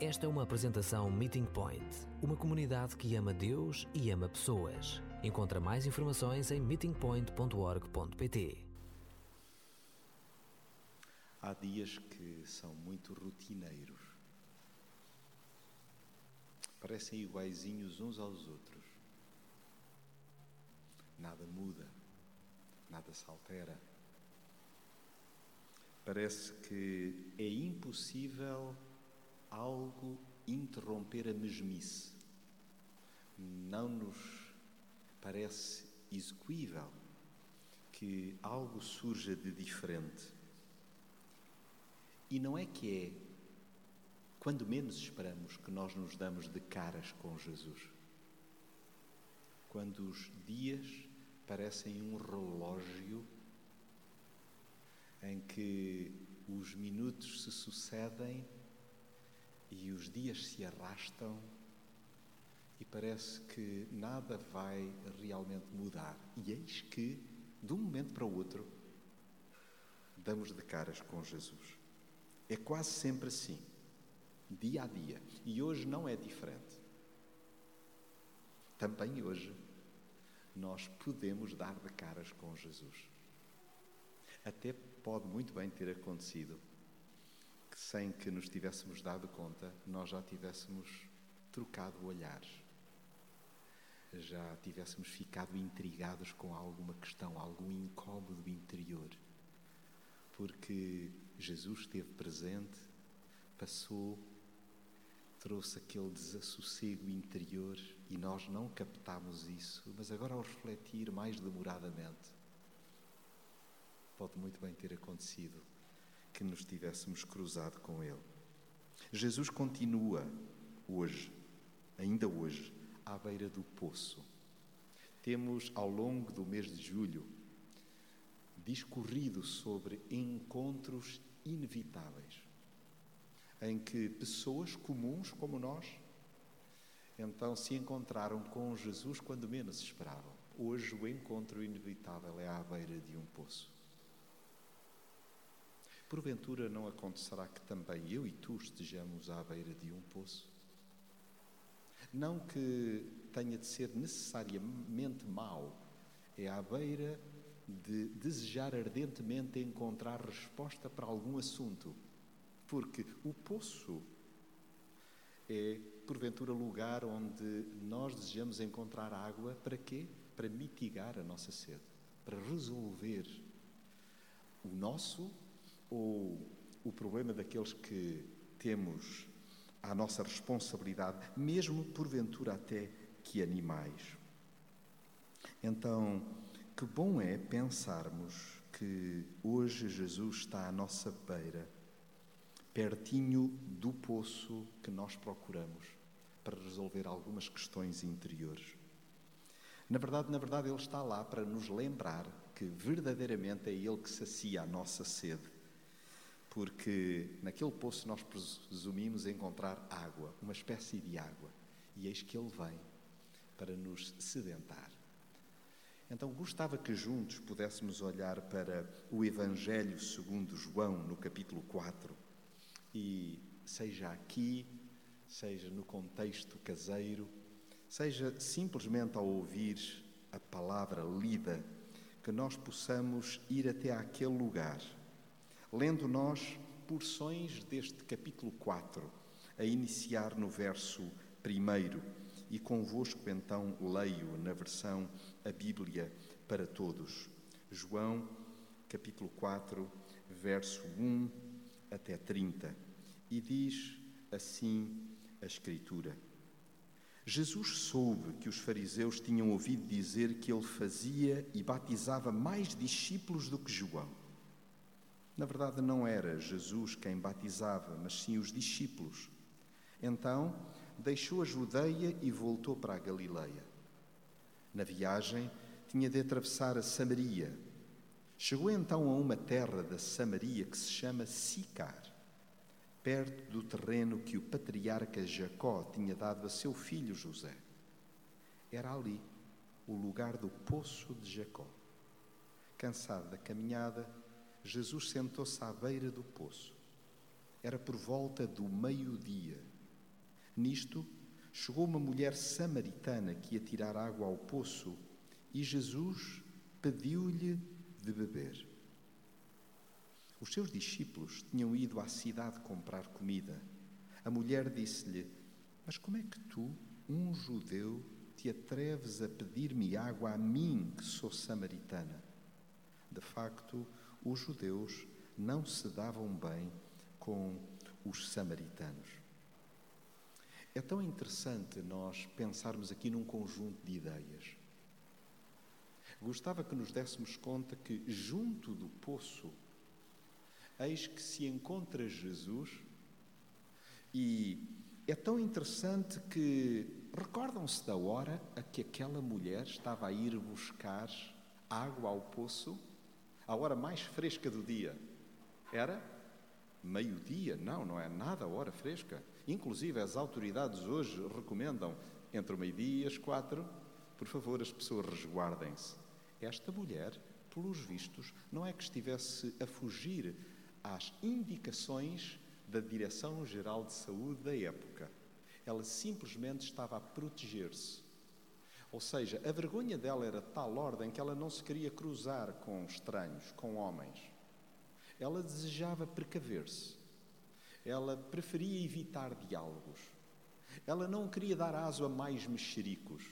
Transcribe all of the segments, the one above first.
Esta é uma apresentação Meeting Point, uma comunidade que ama Deus e ama pessoas. Encontra mais informações em meetingpoint.org.pt. Há dias que são muito rotineiros. Parecem iguaizinhos uns aos outros. Nada muda, nada se altera. Parece que é impossível algo interromper a mesmice. Não nos parece execuível que algo surja de diferente. E não é que é quando menos esperamos que nós nos damos de caras com Jesus. Quando os dias parecem um relógio em que os minutos se sucedem e os dias se arrastam e parece que nada vai realmente mudar. E eis que, de um momento para o outro, damos de caras com Jesus. É quase sempre assim, dia a dia. E hoje não é diferente. Também hoje nós podemos dar de caras com Jesus. Até pode muito bem ter acontecido sem que nos tivéssemos dado conta, nós já tivéssemos trocado olhares, já tivéssemos ficado intrigados com alguma questão, algum incómodo interior, porque Jesus esteve presente, passou, trouxe aquele desassossego interior e nós não captámos isso, mas agora, ao refletir mais demoradamente, pode muito bem ter acontecido que nos tivéssemos cruzado com Ele. Jesus continua hoje, ainda hoje, à beira do poço. Temos, ao longo do mês de julho, discorrido sobre encontros inevitáveis, em que pessoas comuns como nós então se encontraram com Jesus quando menos esperavam. Hoje o encontro inevitável é à beira de um poço. Porventura não acontecerá que também eu e tu estejamos à beira de um poço? Não que tenha de ser necessariamente mau, é à beira de desejar ardentemente encontrar resposta para algum assunto, porque o poço é, porventura, lugar onde nós desejamos encontrar água para quê? Para mitigar a nossa sede, para resolver o nosso ou o problema daqueles que temos à nossa responsabilidade, mesmo porventura até que animais. Então, que bom é pensarmos que hoje Jesus está à nossa beira, pertinho do poço que nós procuramos para resolver algumas questões interiores. Na verdade, na verdade, Ele está lá para nos lembrar que verdadeiramente é Ele que sacia a nossa sede porque naquele poço nós presumimos encontrar água, uma espécie de água, e eis que ele vem para nos sedentar. Então gostava que juntos pudéssemos olhar para o Evangelho segundo João, no capítulo 4, e seja aqui, seja no contexto caseiro, seja simplesmente ao ouvir a palavra lida, que nós possamos ir até aquele lugar lendo nós porções deste capítulo 4, a iniciar no verso 1. E convosco então leio na versão A Bíblia para Todos. João, capítulo 4, verso 1 até 30. E diz assim a Escritura. Jesus soube que os fariseus tinham ouvido dizer que ele fazia e batizava mais discípulos do que João. Na verdade, não era Jesus quem batizava, mas sim os discípulos. Então, deixou a Judeia e voltou para a Galileia. Na viagem, tinha de atravessar a Samaria. Chegou então a uma terra da Samaria que se chama Sicar, perto do terreno que o patriarca Jacó tinha dado a seu filho José. Era ali o lugar do poço de Jacó. Cansado da caminhada, Jesus sentou-se à beira do poço. Era por volta do meio-dia Nisto, chegou uma mulher samaritana que ia tirar água ao poço e Jesus pediu-lhe de beber. Os seus discípulos tinham ido à cidade comprar comida. A mulher disse-lhe: Mas como é que tu, um judeu, te atreves a pedir-me água a mim, que sou samaritana? De facto, os judeus não se davam bem com os samaritanos. É tão interessante nós pensarmos aqui num conjunto de ideias. Gostava que nos dessemos conta que, junto do poço, eis que se encontra Jesus e é tão interessante que recordam-se da hora a que aquela mulher estava a ir buscar água ao poço, a hora mais fresca do dia. Era meio-dia, não, não é nada hora fresca. Inclusive, as autoridades hoje recomendam entre o meio-dia e as quatro, por favor, as pessoas resguardem-se. Esta mulher, pelos vistos, não é que estivesse a fugir às indicações da Direção-Geral de Saúde da época. Ela simplesmente estava a proteger-se. Ou seja, a vergonha dela era de tal ordem que ela não se queria cruzar com estranhos, com homens. Ela desejava precaver-se. Ela preferia evitar diálogos. Ela não queria dar aso a mais mexericos.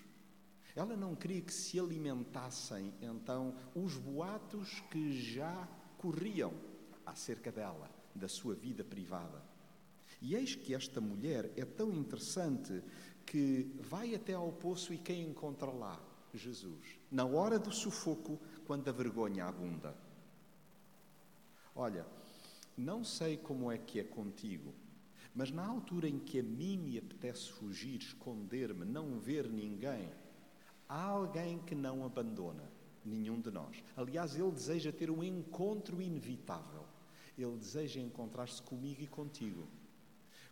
Ela não queria que se alimentassem, então, os boatos que já corriam acerca dela, da sua vida privada. E eis que esta mulher é tão interessante que vai até ao poço e quem encontra lá? Jesus. Na hora do sufoco, quando a vergonha abunda. Olha, não sei como é que é contigo, mas na altura em que a mim me apetece fugir, esconder-me, não ver ninguém, há alguém que não abandona, nenhum de nós. Aliás, ele deseja ter um encontro inevitável. Ele deseja encontrar-se comigo e contigo.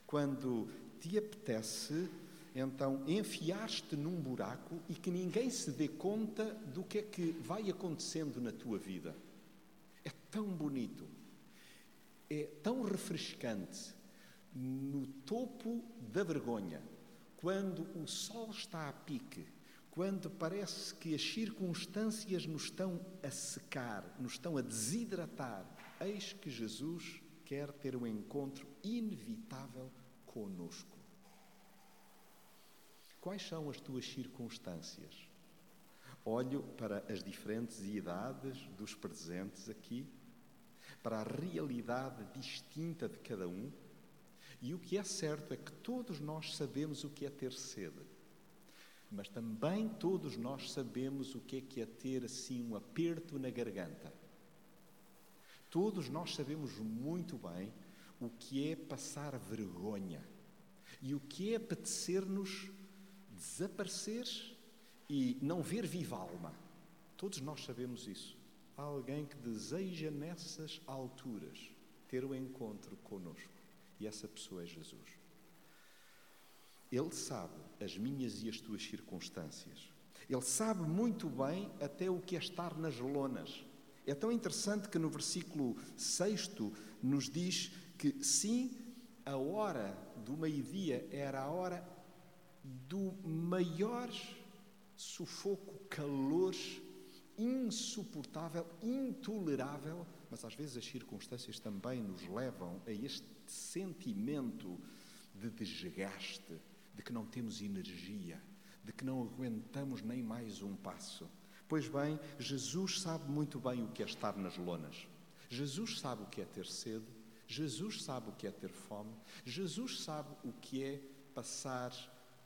Quando te apetece, então enfiaste num buraco e que ninguém se dê conta do que é que vai acontecendo na tua vida. É tão bonito, é tão refrescante no topo da vergonha, quando o sol está a pique, quando parece que as circunstâncias nos estão a secar, nos estão a desidratar, eis que Jesus quer ter um encontro inevitável conosco. Quais são as tuas circunstâncias? Olho para as diferentes idades dos presentes aqui, para a realidade distinta de cada um, e o que é certo é que todos nós sabemos o que é ter sede, mas também todos nós sabemos o que é é ter assim um aperto na garganta Todos nós sabemos muito bem o que é passar vergonha e o que é apetecer-nos desaparecer e não ver viva alma. Todos nós sabemos isso. Há alguém que deseja nessas alturas ter o um encontro conosco e essa pessoa é Jesus. Ele sabe as minhas e as tuas circunstâncias. Ele sabe muito bem até o que é estar nas lonas. É tão interessante que no versículo 6 nos diz que sim, a hora do meio-dia era a hora do maior sufoco, calor insuportável, intolerável, mas às vezes as circunstâncias também nos levam a este sentimento de desgaste, de que não temos energia, de que não aguentamos nem mais um passo. Pois bem, Jesus sabe muito bem o que é estar nas lonas. Jesus sabe o que é ter sede. Jesus sabe o que é ter fome. Jesus sabe o que é passar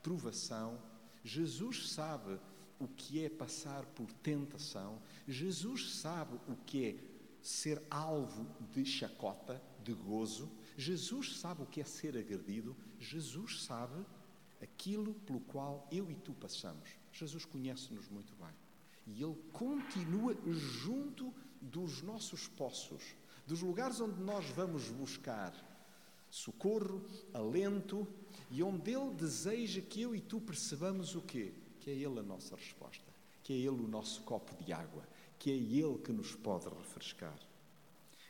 provação. Jesus sabe o que é passar por tentação. Jesus sabe o que é ser alvo de chacota, de gozo. Jesus sabe o que é ser agredido. Jesus sabe aquilo pelo qual eu e tu passamos. Jesus conhece-nos muito bem. E Ele continua junto dos nossos poços, dos lugares onde nós vamos buscar socorro, alento e onde Ele deseja que eu e tu percebamos o quê? Que é Ele a nossa resposta, que é Ele o nosso copo de água, que é Ele que nos pode refrescar.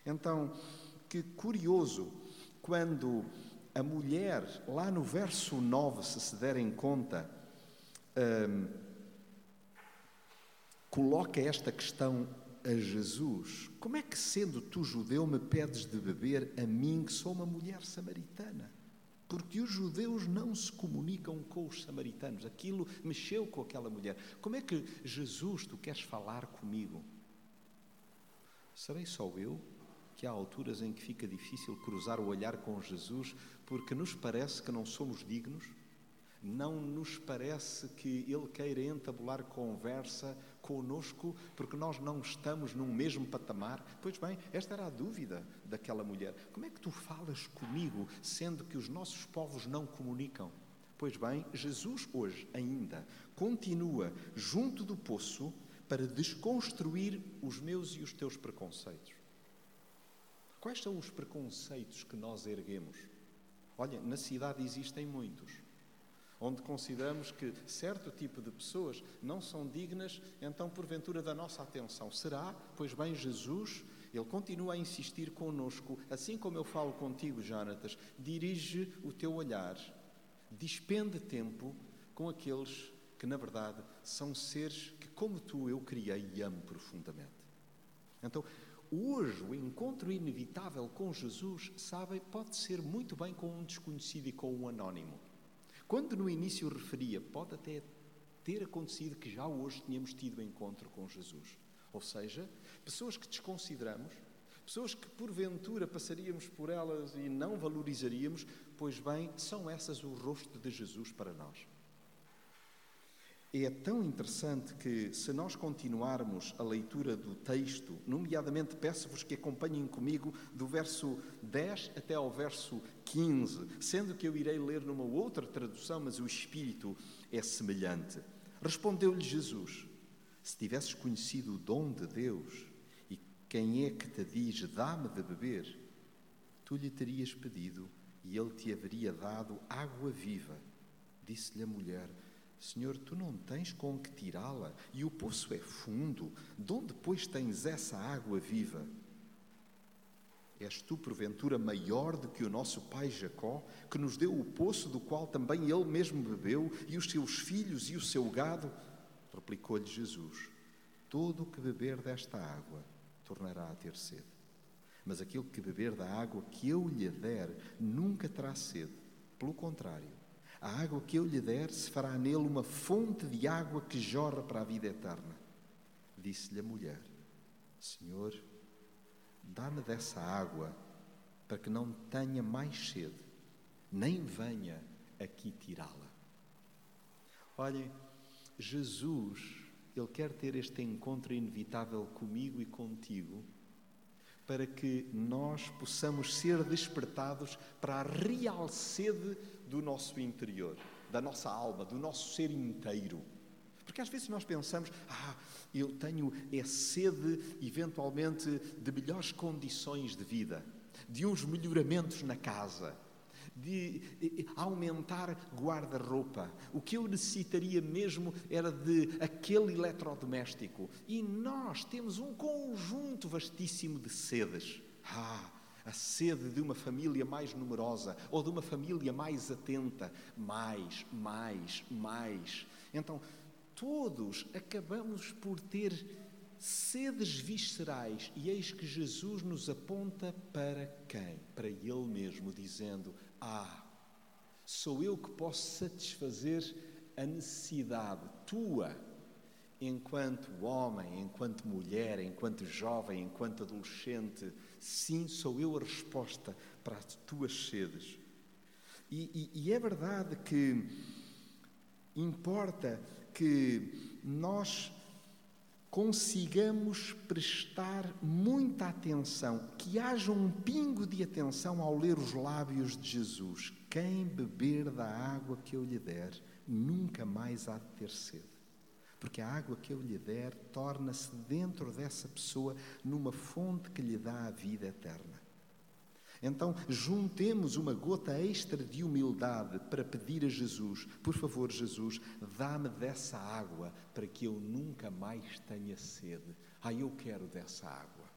Então, que curioso quando a mulher, lá no verso 9, se se derem conta, hum, coloca esta questão a Jesus: Como é que, sendo tu judeu, me pedes de beber a mim, que sou uma mulher samaritana? Porque os judeus não se comunicam com os samaritanos. Aquilo mexeu com aquela mulher. Como é que, Jesus, tu queres falar comigo? Serei só eu que há alturas em que fica difícil cruzar o olhar com Jesus porque nos parece que não somos dignos? Não nos parece que Ele queira entabular conversa conosco porque nós não estamos num mesmo patamar? Pois bem, esta era a dúvida daquela mulher. Como é que tu falas comigo sendo que os nossos povos não comunicam? Pois bem, Jesus hoje ainda continua junto do poço para desconstruir os meus e os teus preconceitos. Quais são os preconceitos que nós erguemos? Olha, na cidade existem muitos onde consideramos que certo tipo de pessoas não são dignas, então, porventura, da nossa atenção. Será? Pois bem, Jesus, Ele continua a insistir conosco, assim como eu falo contigo, Jonatas, dirige o teu olhar, despende tempo com aqueles que, na verdade, são seres que, como tu, eu criei e amo profundamente. Então, hoje, o encontro inevitável com Jesus, sabem, pode ser muito bem com um desconhecido e com um anónimo. Quando no início referia, pode até ter acontecido que já hoje tínhamos tido encontro com Jesus. Ou seja, pessoas que desconsideramos, pessoas que porventura passaríamos por elas e não valorizaríamos, pois bem, são essas o rosto de Jesus para nós. É tão interessante que, se nós continuarmos a leitura do texto, nomeadamente peço-vos que acompanhem comigo do verso 10 até ao verso 15, sendo que eu irei ler numa outra tradução, mas o espírito é semelhante. Respondeu-lhe Jesus: Se tivesses conhecido o dom de Deus e quem é que te diz, dá-me de beber, tu lhe terias pedido e ele te haveria dado água viva. Disse-lhe a mulher: Senhor, tu não tens com que tirá-la, e o poço é fundo, de onde, pois, tens essa água viva? És tu, porventura, maior do que o nosso pai Jacó, que nos deu o poço do qual também ele mesmo bebeu, e os seus filhos e o seu gado? Replicou-lhe Jesus: Todo o que beber desta água tornará a ter sede. Mas aquele que beber da água que eu lhe der nunca terá sede. Pelo contrário, a água que eu lhe der se fará nele uma fonte de água que jorra para a vida eterna. Disse-lhe a mulher: Senhor, dá-me dessa água para que não tenha mais sede, nem venha aqui tirá-la. Olhem, Jesus, Ele quer ter este encontro inevitável comigo e contigo para que nós possamos ser despertados para a real sede do nosso interior, da nossa alma, do nosso ser inteiro. Porque às vezes nós pensamos, ah, eu tenho é sede, eventualmente, de melhores condições de vida, de uns melhoramentos na casa, de aumentar guarda-roupa. O que eu necessitaria mesmo era de aquele eletrodoméstico. E nós temos um conjunto vastíssimo de sedes. Ah, a sede de uma família mais numerosa ou de uma família mais atenta. Mais, mais, mais. Então, todos acabamos por ter sedes viscerais, e eis que Jesus nos aponta para quem? Para Ele mesmo, dizendo: Ah, sou eu que posso satisfazer a necessidade tua, enquanto homem, enquanto mulher, enquanto jovem, enquanto adolescente. Sim, sou eu a resposta para as tuas sedes. E, e, e é verdade que importa que nós consigamos prestar muita atenção, que haja um pingo de atenção ao ler os lábios de Jesus. Quem beber da água que eu lhe der, nunca mais há de ter sede. Porque a água que eu lhe der torna-se dentro dessa pessoa numa fonte que lhe dá a vida eterna. Então, juntemos uma gota extra de humildade para pedir a Jesus: por favor, Jesus, dá-me dessa água para que eu nunca mais tenha sede. Ah, eu quero dessa água.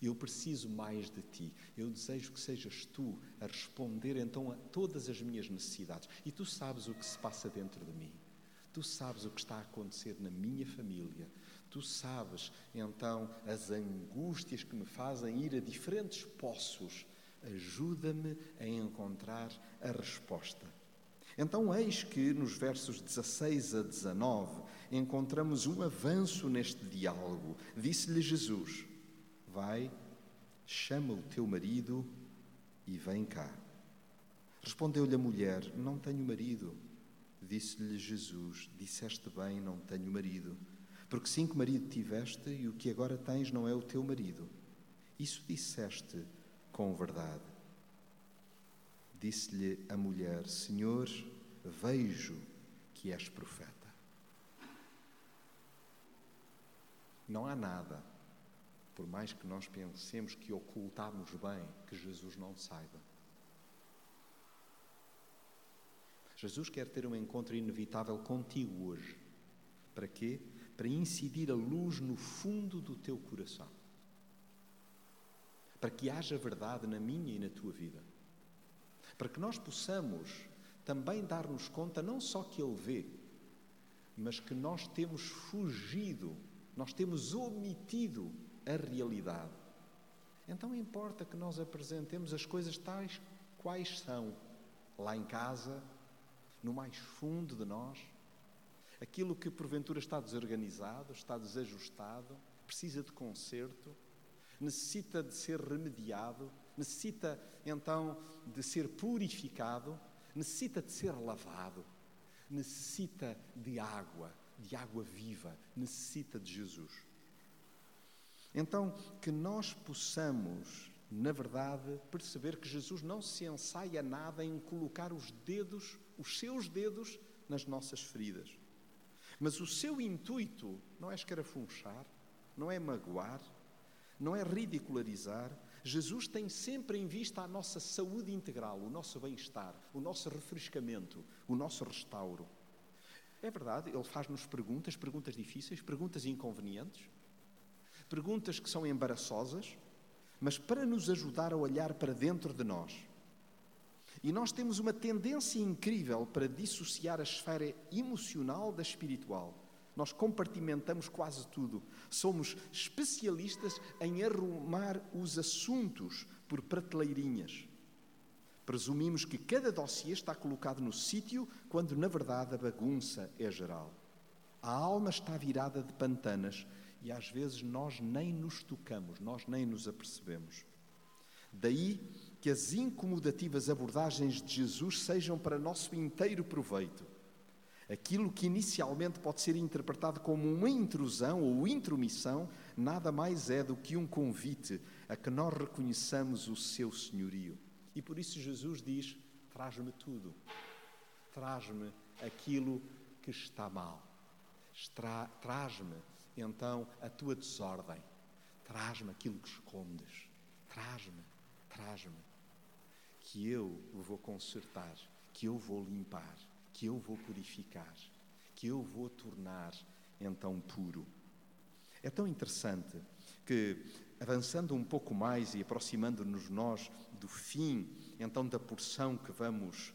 Eu preciso mais de ti. Eu desejo que sejas tu a responder então a todas as minhas necessidades. E tu sabes o que se passa dentro de mim. Tu sabes o que está a acontecer na minha família. Tu sabes então as angústias que me fazem ir a diferentes poços. Ajuda-me a encontrar a resposta. Então, eis que nos versos 16 a 19 encontramos um avanço neste diálogo. Disse-lhe Jesus: Vai, chama o teu marido e vem cá. Respondeu-lhe a mulher: Não tenho marido. Disse-lhe Jesus: Disseste bem, não tenho marido. Porque cinco maridos tiveste e o que agora tens não é o teu marido. Isso disseste com verdade. Disse-lhe a mulher: Senhor, vejo que és profeta. Não há nada, por mais que nós pensemos que ocultamos bem, que Jesus não saiba. Jesus quer ter um encontro inevitável contigo hoje. Para quê? Para incidir a luz no fundo do teu coração. Para que haja verdade na minha e na tua vida. Para que nós possamos também dar-nos conta, não só que Ele vê, mas que nós temos fugido, nós temos omitido a realidade. Então importa que nós apresentemos as coisas tais quais são, lá em casa, no mais fundo de nós, aquilo que porventura está desorganizado, está desajustado, precisa de conserto, necessita de ser remediado, necessita então de ser purificado, necessita de ser lavado, necessita de água, de água viva, necessita de Jesus. Então, que nós possamos, na verdade, perceber que Jesus não se ensaia nada em colocar os dedos os seus dedos nas nossas feridas. Mas o seu intuito não é escarafunchar, não é magoar, não é ridicularizar. Jesus tem sempre em vista a nossa saúde integral, o nosso bem-estar, o nosso refrescamento, o nosso restauro. É verdade, ele faz-nos perguntas, perguntas difíceis, perguntas inconvenientes, perguntas que são embaraçosas, mas para nos ajudar a olhar para dentro de nós e nós temos uma tendência incrível para dissociar a esfera emocional da espiritual. Nós compartimentamos quase tudo. Somos especialistas em arrumar os assuntos por prateleirinhas. Presumimos que cada dossiê está colocado no sítio, quando na verdade a bagunça é geral. A alma está virada de pantanas e às vezes nós nem nos tocamos, nós nem nos apercebemos. Daí que as incomodativas abordagens de Jesus sejam para nosso inteiro proveito. Aquilo que inicialmente pode ser interpretado como uma intrusão ou intromissão, nada mais é do que um convite a que nós reconheçamos o seu senhorio. E por isso Jesus diz: traz-me tudo, traz-me aquilo que está mal, traz-me então a tua desordem, traz-me aquilo que escondes, traz-me, traz-me que eu vou consertar, que eu vou limpar, que eu vou purificar, que eu vou tornar então puro. É tão interessante que, avançando um pouco mais e aproximando-nos nós do fim, então da porção que vamos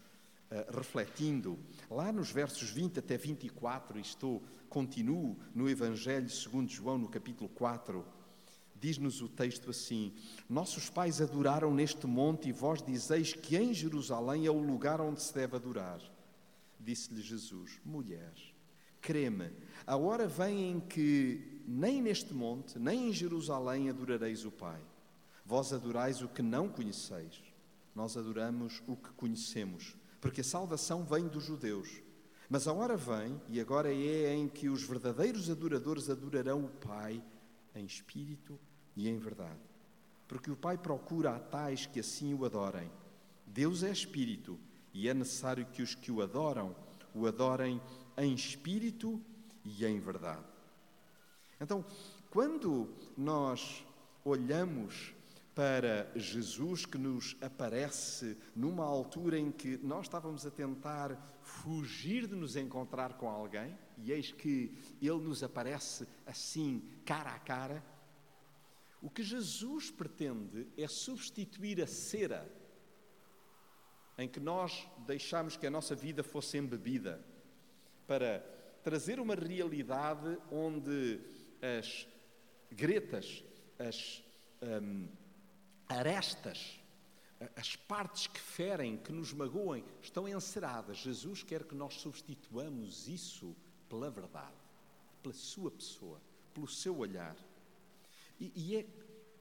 uh, refletindo, lá nos versos 20 até 24, estou, continuo no Evangelho segundo João, no capítulo 4, Diz-nos o texto assim: Nossos pais adoraram neste monte e vós dizeis que em Jerusalém é o lugar onde se deve adorar. Disse-lhe Jesus: Mulher, creme, a hora vem em que nem neste monte, nem em Jerusalém adorareis o Pai. Vós adorais o que não conheceis. Nós adoramos o que conhecemos, porque a salvação vem dos judeus. Mas a hora vem, e agora é em que os verdadeiros adoradores adorarão o Pai em espírito e em verdade. Porque o Pai procura a tais que assim o adorem. Deus é espírito e é necessário que os que o adoram o adorem em espírito e em verdade. Então, quando nós olhamos para Jesus que nos aparece numa altura em que nós estávamos a tentar fugir de nos encontrar com alguém, e eis que ele nos aparece assim, cara a cara. O que Jesus pretende é substituir a cera em que nós deixamos que a nossa vida fosse embebida para trazer uma realidade onde as gretas, as hum, arestas, as partes que ferem, que nos magoem, estão enceradas. Jesus quer que nós substituamos isso pela verdade, pela sua pessoa, pelo seu olhar. E, e é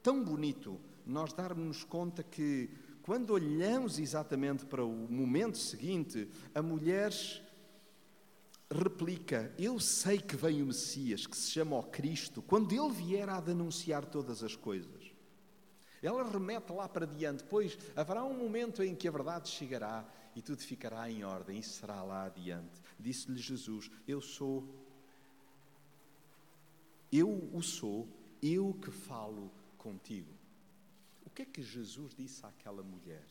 tão bonito nós darmos conta que, quando olhamos exatamente para o momento seguinte, a mulher replica: Eu sei que vem o Messias, que se chama o Cristo, quando ele vier a denunciar todas as coisas. Ela remete lá para diante, pois haverá um momento em que a verdade chegará e tudo ficará em ordem, e será lá adiante. Disse-lhe Jesus: Eu sou, eu o sou, eu que falo contigo. O que é que Jesus disse àquela mulher?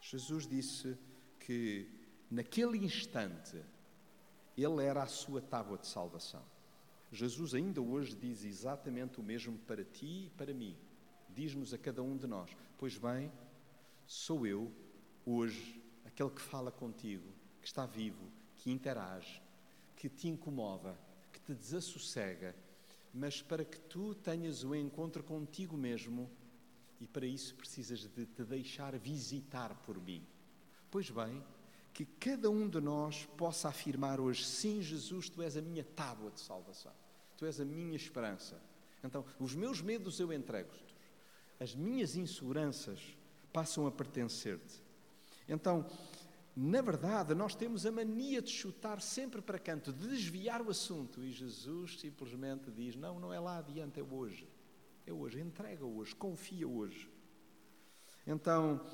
Jesus disse que naquele instante ele era a sua tábua de salvação. Jesus ainda hoje diz exatamente o mesmo para ti e para mim. Diz-nos a cada um de nós: Pois bem, sou eu, hoje, aquele que fala contigo, que está vivo, que interage, que te incomoda, que te desassossega, mas para que tu tenhas o encontro contigo mesmo e para isso precisas de te deixar visitar por mim. Pois bem, que cada um de nós possa afirmar hoje: sim, Jesus, tu és a minha tábua de salvação, tu és a minha esperança. Então, os meus medos eu entrego-te, as minhas inseguranças passam a pertencer-te. Então, na verdade, nós temos a mania de chutar sempre para canto, de desviar o assunto, e Jesus simplesmente diz: não, não é lá adiante, é hoje. É hoje, entrega hoje, confia hoje. Então,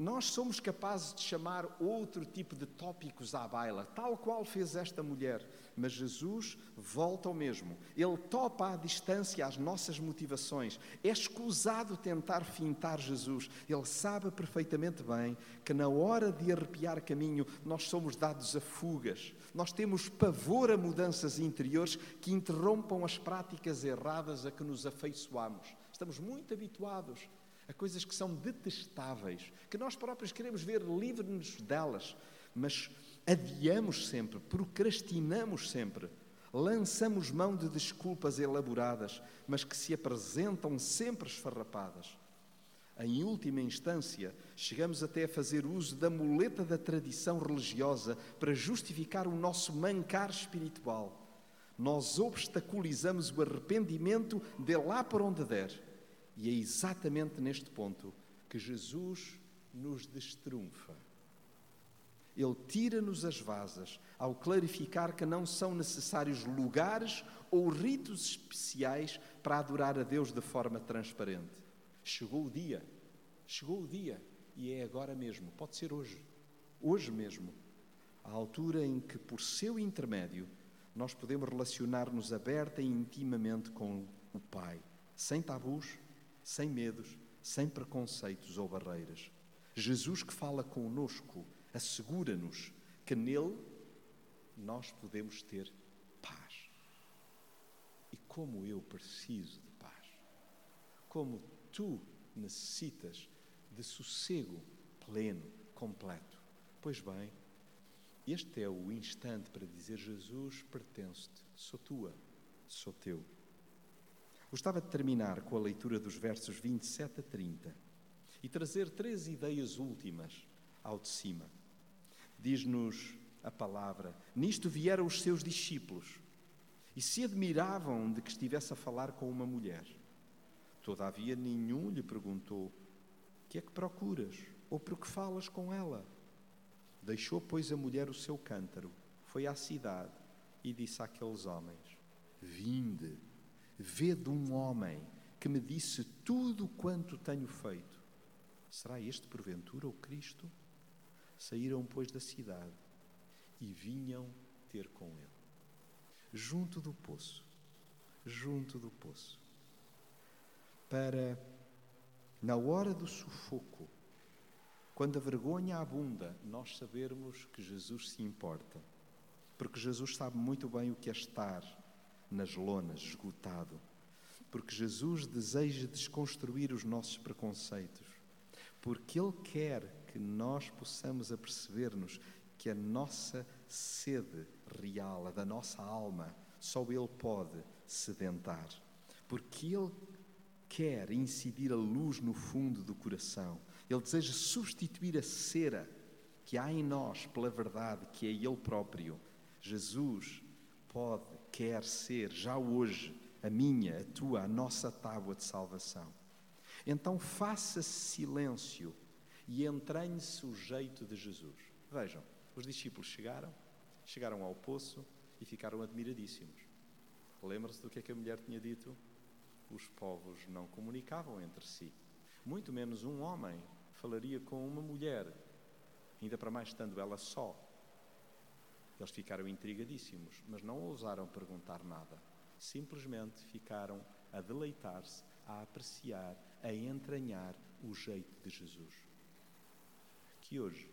nós somos capazes de chamar outro tipo de tópicos à baila, tal qual fez esta mulher, mas Jesus volta ao mesmo. Ele topa à distância as nossas motivações. É escusado tentar fintar Jesus. Ele sabe perfeitamente bem que na hora de arrepiar caminho nós somos dados a fugas. Nós temos pavor a mudanças interiores que interrompam as práticas erradas a que nos afeiçoamos. Estamos muito habituados a coisas que são detestáveis, que nós próprios queremos ver livres-nos delas, mas adiamos sempre, procrastinamos sempre, lançamos mão de desculpas elaboradas, mas que se apresentam sempre esfarrapadas. Em última instância, chegamos até a fazer uso da muleta da tradição religiosa para justificar o nosso mancar espiritual. Nós obstaculizamos o arrependimento de lá por onde der e é exatamente neste ponto que Jesus nos destrunfa. Ele tira-nos as vasas ao clarificar que não são necessários lugares ou ritos especiais para adorar a Deus de forma transparente. Chegou o dia, chegou o dia e é agora mesmo, pode ser hoje, hoje mesmo, a altura em que, por seu intermédio, nós podemos relacionar-nos aberta e intimamente com o Pai, sem tabus, sem medos, sem preconceitos ou barreiras. Jesus que fala conosco assegura-nos que nele nós podemos ter paz. E como eu preciso de paz. Como tu necessitas de sossego pleno, completo. Pois bem, este é o instante para dizer: Jesus, pertence-te, sou tua, sou teu. Gostava de terminar com a leitura dos versos 27 a 30 e trazer três ideias últimas ao de cima. Diz-nos a palavra: Nisto vieram os seus discípulos e se admiravam de que estivesse a falar com uma mulher. Todavia, nenhum lhe perguntou: Que é que procuras? Ou por que falas com ela? Deixou, pois, a mulher o seu cântaro, foi à cidade e disse àqueles homens: Vinde Vede um homem que me disse tudo quanto tenho feito. Será este, porventura, o Cristo? Saíram, pois, da cidade e vinham ter com ele. Junto do poço, junto do poço, para, na hora do sufoco, quando a vergonha abunda, nós sabermos que Jesus se importa. Porque Jesus sabe muito bem o que é estar nas lonas, esgotado. porque Jesus deseja desconstruir os nossos preconceitos, porque Ele quer que nós possamos aperceber-nos que a nossa sede real, a da nossa alma, só Ele pode sedentar, porque Ele quer incidir a luz no fundo do coração, Ele deseja substituir a cera que há em nós pela verdade que é Ele próprio. Jesus pode, quer ser, já hoje, a minha, a tua, a nossa tábua de salvação. Então faça silêncio e entranhe-se o jeito de Jesus. Vejam, os discípulos chegaram, chegaram ao poço e ficaram admiradíssimos. Lembra-se do que é que a mulher tinha dito? Os povos não comunicavam entre si. Muito menos um homem falaria com uma mulher, ainda para mais estando ela só. Eles ficaram intrigadíssimos, mas não ousaram perguntar nada. Simplesmente ficaram a deleitar-se, a apreciar, a entranhar o jeito de Jesus. Que hoje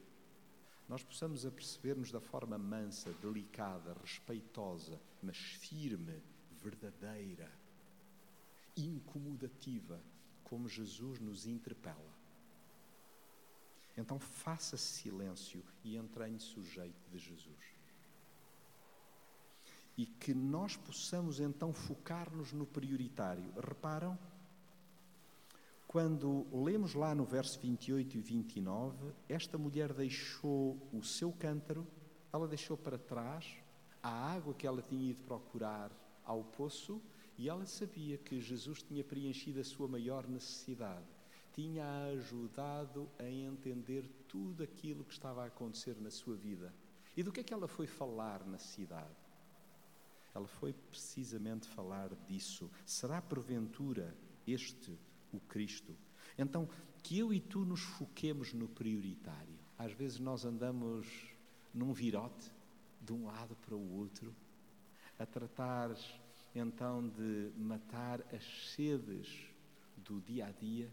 nós possamos aperceber-nos da forma mansa, delicada, respeitosa, mas firme, verdadeira, incomodativa, como Jesus nos interpela. Então faça silêncio e entranhe-se o jeito de Jesus e que nós possamos então focar-nos no prioritário. Reparam? Quando lemos lá no verso 28 e 29, esta mulher deixou o seu cântaro, ela deixou para trás a água que ela tinha ido procurar ao poço e ela sabia que Jesus tinha preenchido a sua maior necessidade. Tinha ajudado a entender tudo aquilo que estava a acontecer na sua vida. E do que é que ela foi falar na cidade? Ela foi precisamente falar disso. Será porventura este o Cristo? Então, que eu e tu nos foquemos no prioritário. Às vezes nós andamos num virote, de um lado para o outro, a tratar então de matar as sedes do dia a dia,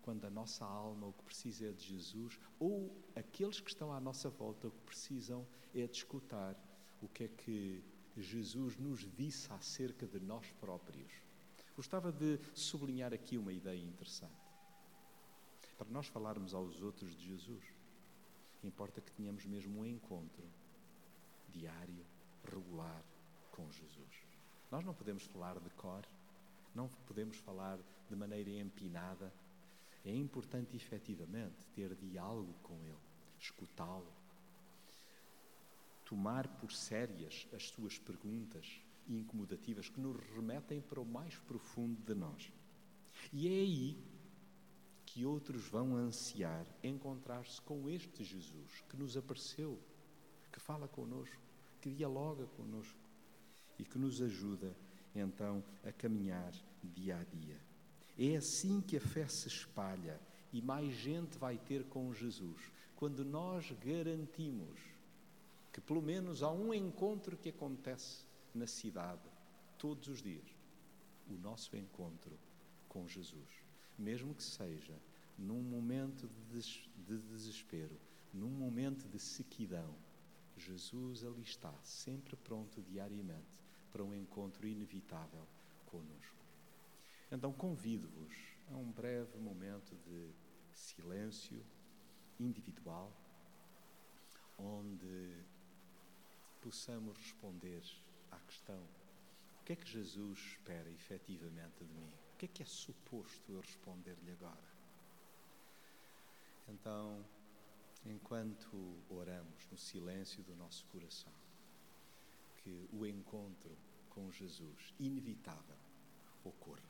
quando a nossa alma o que precisa é de Jesus, ou aqueles que estão à nossa volta o que precisam é de escutar o que é que Jesus nos disse acerca de nós próprios. Gostava de sublinhar aqui uma ideia interessante. Para nós falarmos aos outros de Jesus, importa que tenhamos mesmo um encontro diário, regular com Jesus. Nós não podemos falar de cor, não podemos falar de maneira empinada. É importante efetivamente ter diálogo com Ele, escutá-lo, tomar por sérias as suas perguntas incomodativas que nos remetem para o mais profundo de nós. E é aí que outros vão ansiar encontrar-se com este Jesus que nos apareceu, que fala conosco, que dialoga conosco e que nos ajuda então a caminhar dia a dia. É assim que a fé se espalha e mais gente vai ter com Jesus, quando nós garantimos que pelo menos há um encontro que acontece na cidade todos os dias. O nosso encontro com Jesus. Mesmo que seja num momento de desespero, num momento de sequidão, Jesus ali está, sempre pronto diariamente para um encontro inevitável conosco. Então convido-vos a um breve momento de silêncio individual, onde possamos responder à questão: o que é que Jesus espera efetivamente de mim? O que é que é suposto eu responder-lhe agora? Então, enquanto oramos no silêncio do nosso coração, que o encontro com Jesus, inevitável, ocorra.